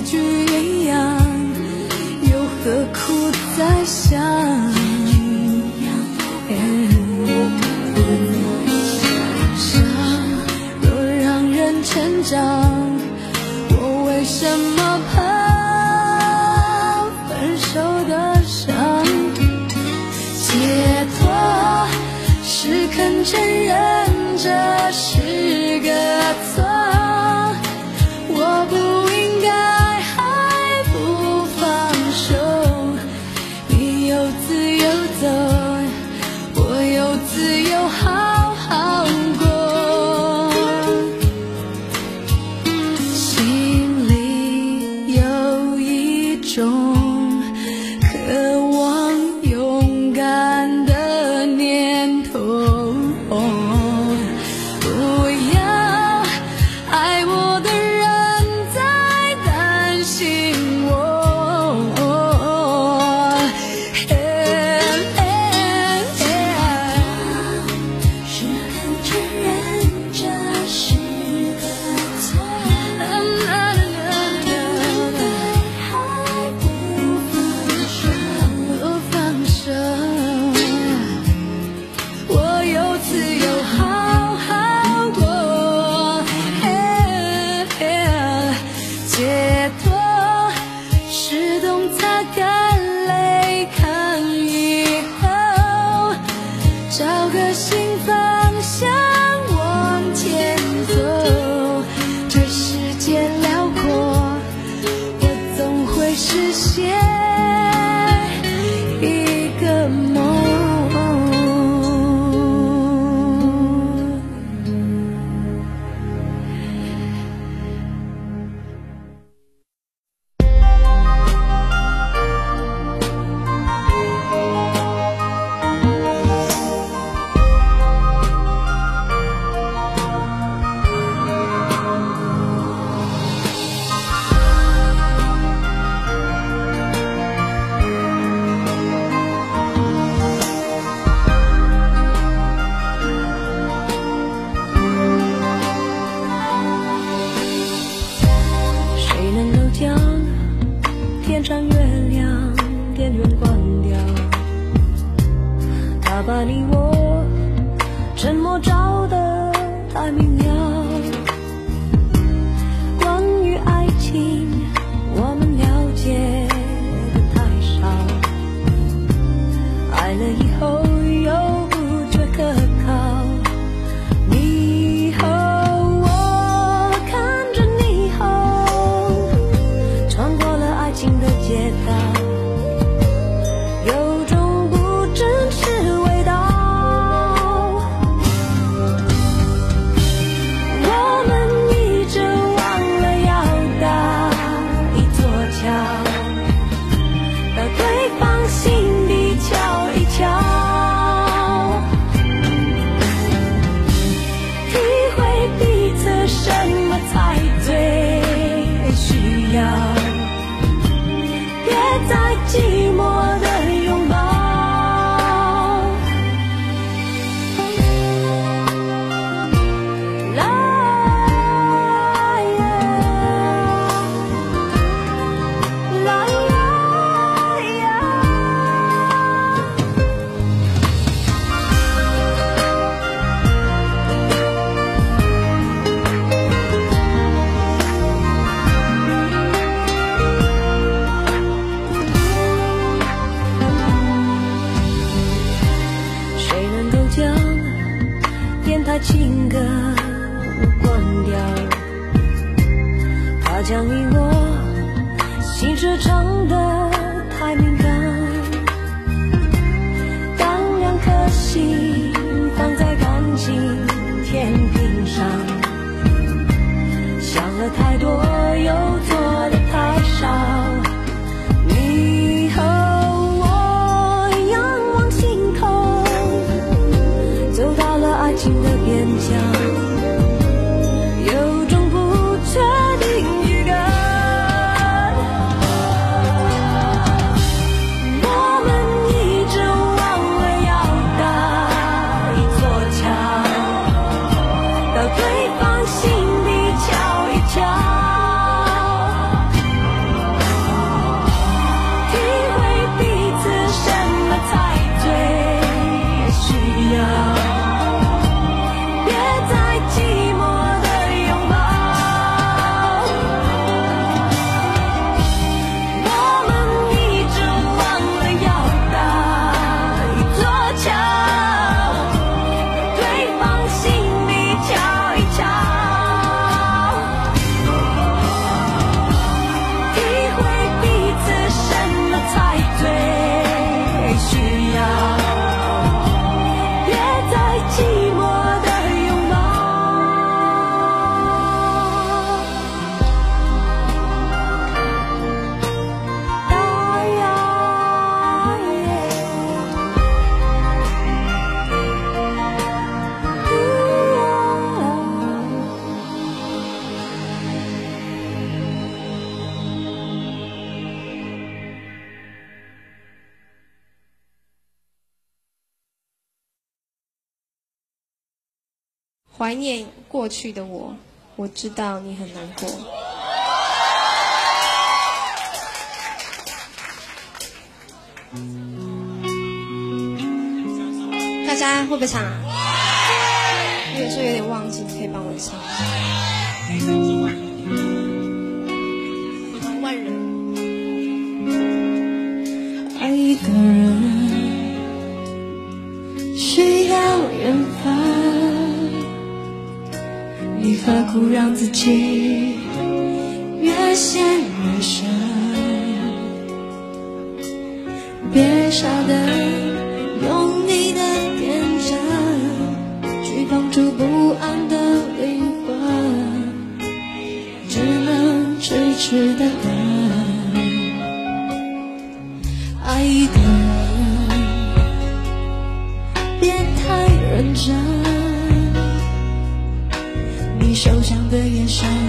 一句一样，又何苦再想？若让人成长，我为什么怕分手的伤？解脱是肯承认。show 将天上月亮电源关掉。他把你我街道。情歌关掉，它将你我心事唱得太敏感。需要。怀念过去的我，我知道你很难过。大家会不会唱啊？有时候有点忘记，你可以帮我唱。万人。爱一个人何苦让自己越陷越深？别傻的用你的天真去碰触不安的灵魂，只能痴痴的等。爱一个伤